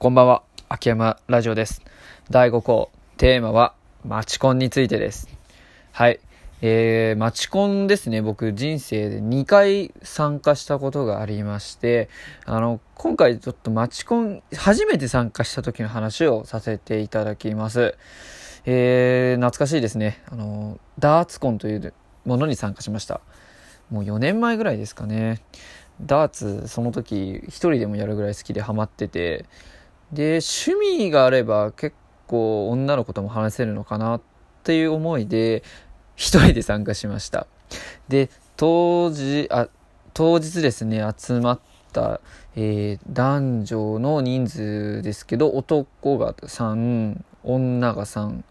こんばんは、秋山ラジオです。第5項、テーマは、マチコンについてです。はい。えー、マチコンですね、僕人生で2回参加したことがありまして、あの、今回ちょっとマチコン、初めて参加した時の話をさせていただきます。えー、懐かしいですね。あの、ダーツコンというものに参加しました。もう4年前ぐらいですかね。ダーツ、その時、一人でもやるぐらい好きでハマってて、で、趣味があれば結構女の子とも話せるのかなっていう思いで、一人で参加しました。で、当時、あ、当日ですね、集まった、えー、男女の人数ですけど、男が3、女が3。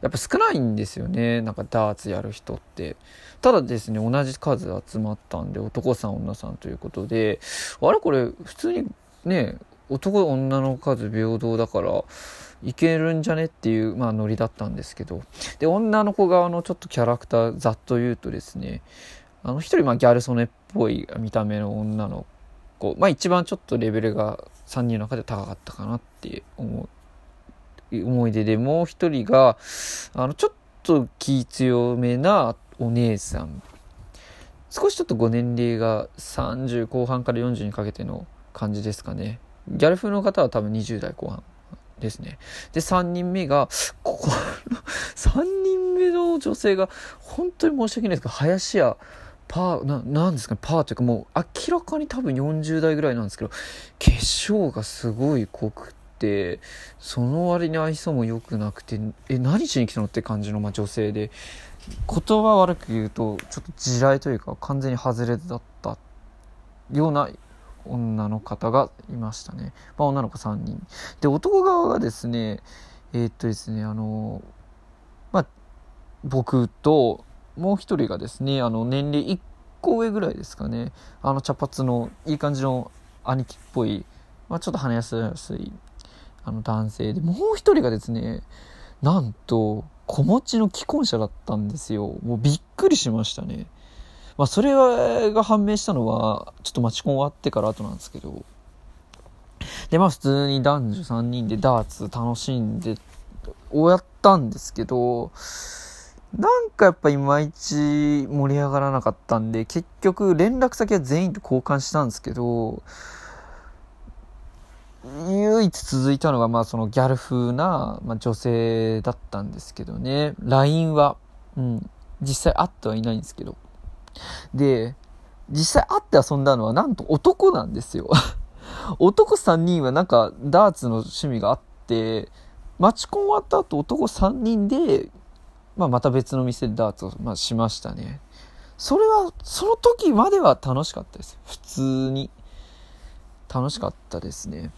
やっぱ少ないんですよね。なんかダーツやる人って。ただですね、同じ数集まったんで、男さん、女さんということで、あれこれ、普通にね、男女の数平等だからいけるんじゃね？っていう、まあ、ノリだったんですけど。で女の子側のちょっとキャラクターざっと言うとですねあの一人まあギャル曽根っぽい見た目の女の子。まあ一番ちょっとレベルが3人の中で高かったかなって思う思い出でもう一人があのちょっと気強めなお姉さん。少しちょっとご年齢が30後半から40にかけての感じですかね。ギャル風の方は多分20代後半ですね。で、3人目が、ここ3 人目の女性が、本当に申し訳ないですけど、林家、パー、な、なんですかね、パーというかもう明らかに多分40代ぐらいなんですけど、化粧がすごい濃くて、その割に愛想も良くなくて、え、何しに来たのって感じの、まあ、女性で、言葉悪く言うと、ちょっと地雷というか完全に外れだったような女の方がいましたね。まあ、女の子3人。で、男側がですね、えー、っとですね、あの、まあ、僕と、もう一人がですね、あの、年齢1個上ぐらいですかね、あの、茶髪の、いい感じの兄貴っぽい、まあ、ちょっと話しやすい、あの、男性で、もう一人がですね、なんと、子持ちの既婚者だったんですよ。もうびっくりしましたね。まあ、それが判明したのは、ちょっとマチコン終わってから後なんですけど、で、まあ普通に男女3人でダーツ楽しんで終わったんですけど、なんかやっぱいまいち盛り上がらなかったんで、結局連絡先は全員と交換したんですけど、唯一続いたのが、まあそのギャル風な、まあ、女性だったんですけどね。LINE は、うん、実際会ってはいないんですけど。で、実際会って遊んだのはなんと男なんですよ。男3人はなんかダーツの趣味があって、マチコン終わった後男3人で、まあ、また別の店でダーツを、まあ、しましたね。それは、その時までは楽しかったです。普通に。楽しかったですね。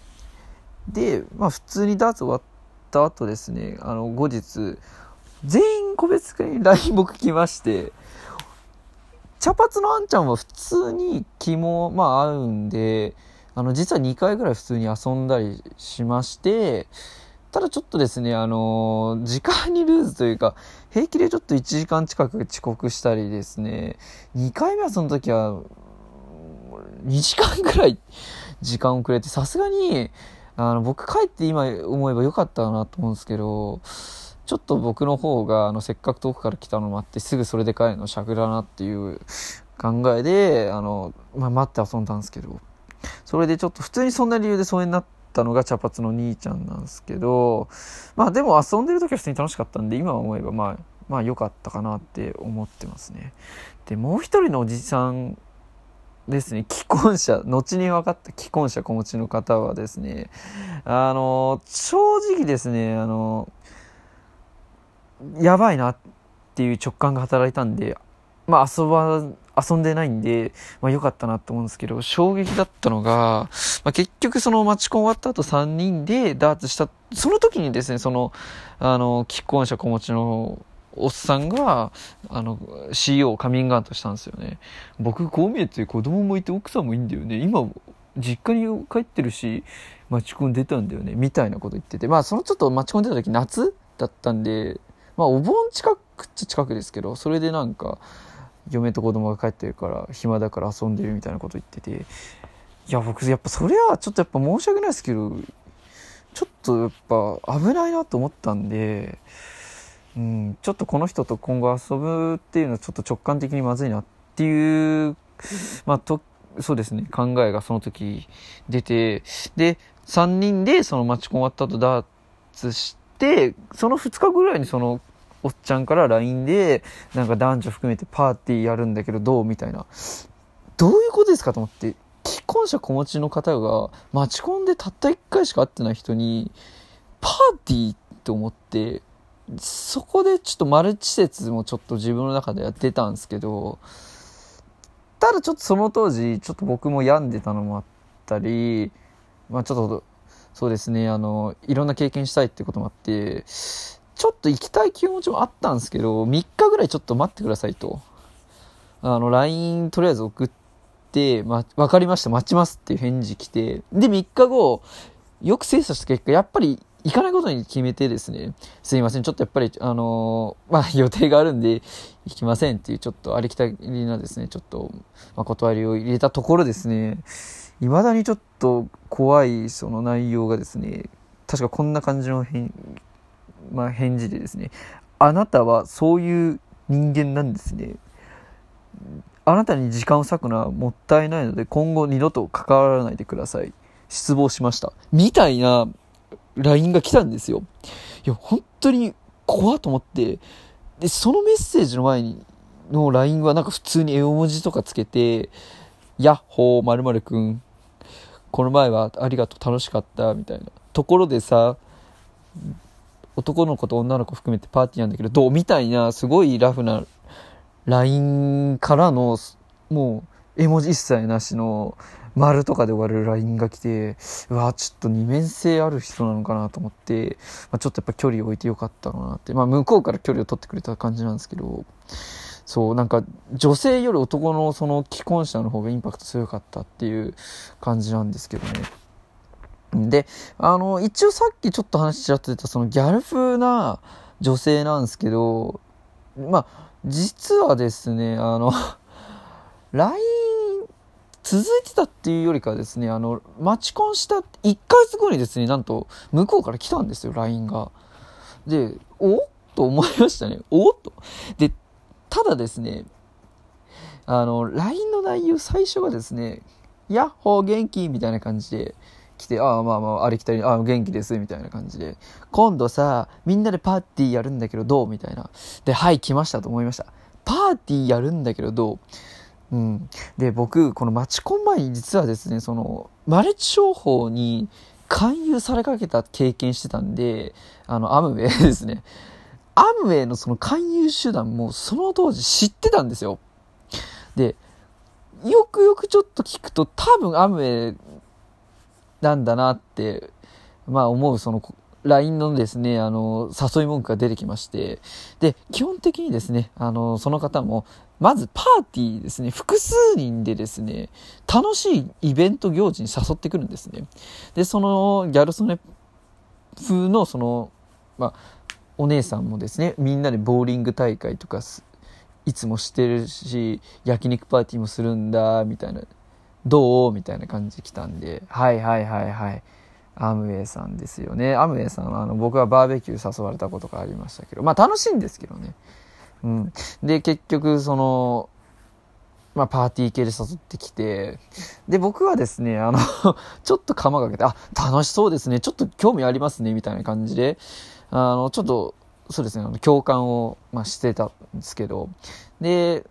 で、まあ普通にダーツ終わった後ですね、あの、後日、全員個別に LINE 僕来まして、茶髪のあんちゃんは普通に気も、まあ合うんで、あの、実は2回ぐらい普通に遊んだりしまして、ただちょっとですね、あのー、時間にルーズというか、平気でちょっと1時間近く遅刻したりですね、2回目はその時は、2時間ぐらい時間遅れて、さすがに、あの、僕帰って今思えばよかったなと思うんですけど、ちょっと僕の方があのせっかく遠くから来たのもあってすぐそれで帰るの尺だなっていう考えであの、まあ、待って遊んだんですけど。それでちょっと普通にそんな理由で疎遠になったのが茶髪の兄ちゃんなんですけどまあでも遊んでる時は普通に楽しかったんで今思えばまあまあ良かったかなって思ってますね。でもう一人のおじさんですね。既婚者後に分かった既婚者子持ちの方はですねあの正直ですねあのやばいなっていう直感が働いたんで、まあ遊ば、遊んでないんで、まあ良かったなと思うんですけど、衝撃だったのが、まあ結局そのマチコン終わった後3人でダーツした、その時にですね、その、あの、既婚者子持ちのおっさんが、あの、CEO をカミングアウトしたんですよね。僕、こう見えて子供もいて奥さんもいいんだよね。今、実家に帰ってるし、マチコン出たんだよね。みたいなこと言ってて。まあ、そのちょっとマチコン出た時夏だったんで、まあお盆近くっちゃ近くですけどそれでなんか嫁と子供が帰ってるから暇だから遊んでるみたいなこと言ってて。いや僕やっぱそれはちょっとやっぱ申し訳ないですけどちょっとやっぱ危ないなと思ったんで、うん、ちょっとこの人と今後遊ぶっていうのはちょっと直感的にまずいなっていう、まあ、と、そうですね、考えがその時出て、で、3人でそのマチコン終わった後ダーツして、その2日ぐらいにそのおっちゃんから LINE で、なんか男女含めてパーティーやるんだけどどうみたいな。どういうことですかと思って、既婚者子持ちの方が、マチコンでたった1回しか会ってない人に、パーティーって思って、そこでちょっとマルチ施設もちょっと自分の中でやってたんですけど、ただちょっとその当時、ちょっと僕も病んでたのもあったり、まあちょっと、そうですね、あの、いろんな経験したいってこともあって、ちょっと行きたい気持ちもあったんですけど、3日ぐらいちょっと待ってくださいと。あの、LINE とりあえず送って、ま、わかりました、待ちますっていう返事来て、で、3日後、よく精査した結果、やっぱり行かないことに決めてですね、すいません、ちょっとやっぱり、あのー、まあ、予定があるんで、行きませんっていう、ちょっとありきたりなですね、ちょっと、ま、断りを入れたところですね、未だにちょっと怖いその内容がですね、確かこんな感じの返,、まあ、返事でですね、あなたはそういう人間なんですね。あなたに時間を割くのはもったいないので、今後二度と関わらないでください。失望しました。みたいな LINE が来たんですよ。いや、本当に怖と思って、で、そのメッセージの前にの LINE はなんか普通に絵文字とかつけて、やっほー、まるまるくん、この前はありがとう、楽しかった、みたいな。ところでさ、男の子と女の子含めてパーティーなんだけど、どう？みたいな、すごいラフな LINE からの、もう、絵文字一切なしの、丸とかで終わる LINE が来て、うわちょっと二面性ある人なのかなと思って、まあ、ちょっとやっぱ距離を置いてよかったのなって、まあ向こうから距離を取ってくれた感じなんですけど、そう、なんか女性より男のその既婚者の方がインパクト強かったっていう感じなんですけどね。で、あの、一応さっきちょっと話しちゃってたそのギャル風な女性なんですけど、まあ、実はですね、あの、LINE 続いてたっていうよりかですね、あの、マチコンした1ヶ月後にですね、なんと、向こうから来たんですよ、LINE が。で、おと思いましたね。おと。で、ただですね、あの、LINE の内容最初はですね、ヤッホー元気みたいな感じで来て、ああまあまあ、ありきたり、ああ元気ですみたいな感じで、今度さ、みんなでパーティーやるんだけどどう？みたいな。で、はい、来ましたと思いました。パーティーやるんだけどどう？うん。で、僕、このマチコン前に実はですね、その、マルチ商法に勧誘されかけた経験してたんで、あの、アムウェイですね。アムウェイのその勧誘手段もその当時知ってたんですよ。で、よくよくちょっと聞くと多分アムウェイなんだなって、まあ思うその LINE のですね、あの、誘い文句が出てきまして、で、基本的にですね、あの、その方も、まずパーティーですね、複数人でですね、楽しいイベント行事に誘ってくるんですね。で、そのギャル曽根風のその、まあ、お姉さんもですね、みんなでボーリング大会とかいつもしてるし、焼肉パーティーもするんだ、みたいな。どう？みたいな感じで来たんで、はいはいはいはい。アムウェイさんですよね。アムウェイさんはあの僕はバーベキュー誘われたことがありましたけど、まあ楽しいんですけどね。うん。で、結局、その、まあ、パーティー系で誘ってきて、で、僕はですね、あの ちょっと釜かけて、あ、楽しそうですね、ちょっと興味ありますね、みたいな感じで、あの、ちょっと、そうですね、共感を、まあ、してたんですけど、で、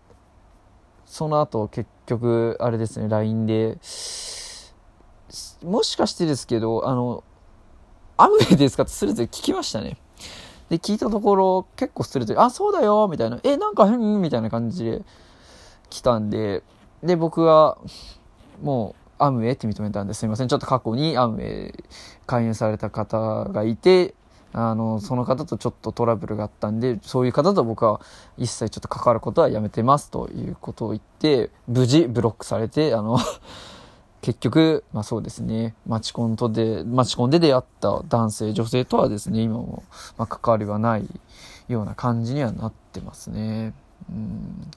その後、結局、あれですね、LINE で、もしかしてですけど、あの、アムウェイですかってスレズ聞きましたね。で、聞いたところ、結構ストレートで、あ、そうだよみたいな、え、なんか変？みたいな感じで来たんで、で、僕は、もう、アムウェイって認めたんですいません。ちょっと過去にアムウェイ勧誘された方がいて、あの、その方とちょっとトラブルがあったんで、そういう方と僕は一切ちょっと関わることはやめてますということを言って、無事ブロックされて、あの 結局、まあそうですね、マチコンとで、マチコンで出会った男性、女性とはですね、今も、まあ、関わりはないような感じにはなってますね。うん。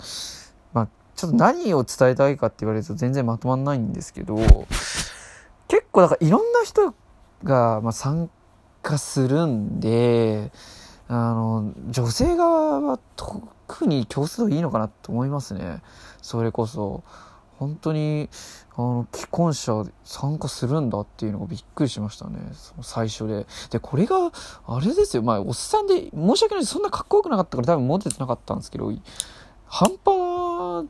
まあ、ちょっと何を伝えたいかって言われると全然まとまんないんですけど、結構だからいろんな人が、まあ、参加するんで、あの、女性側は特に共通度いいのかなと思いますね。それこそ、本当に、あの、既婚者参加するんだっていうのがびっくりしましたね。その最初で。で、これが、あれですよ。まあ、おっさんで、申し訳ない。そんなかっこよくなかったから多分モテてなかったんですけど、半端、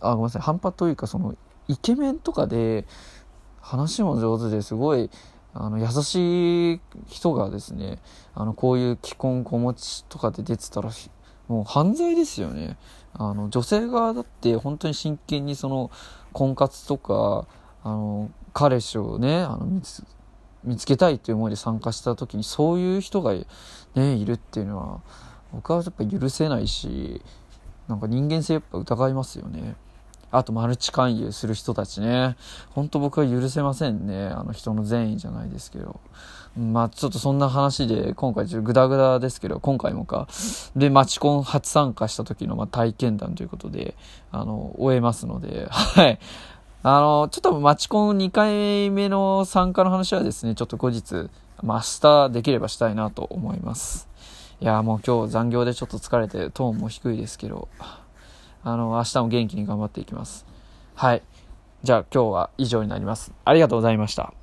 あ、ごめんなさい。半端というか、その、イケメンとかで、話も上手ですごい、あの、優しい人がですね、あの、こういう既婚子持ちとかで出てたら、もう犯罪ですよね。あの、女性側だって本当に真剣にその、婚活とか、あの、彼氏をね、あの、見つ、見つけたいという思いで参加した時に、そういう人がね、いるっていうのは、僕はやっぱ許せないし、なんか人間性やっぱ疑いますよね。あとマルチ勧誘する人たちね。ほんと僕は許せませんね。あの人の善意じゃないですけど。まあちょっとそんな話で、今回ちょっとグダグダですけど、今回もか。で、マチコン初参加した時のま体験談ということで、あの、終えますので、はい。あの、ちょっとマチコン2回目の参加の話はですね、ちょっと後日、まあ明日できればしたいなと思います。いや、もう今日残業でちょっと疲れて、トーンも低いですけど、あの、明日も元気に頑張っていきます。はい。じゃあ今日は以上になります。ありがとうございました。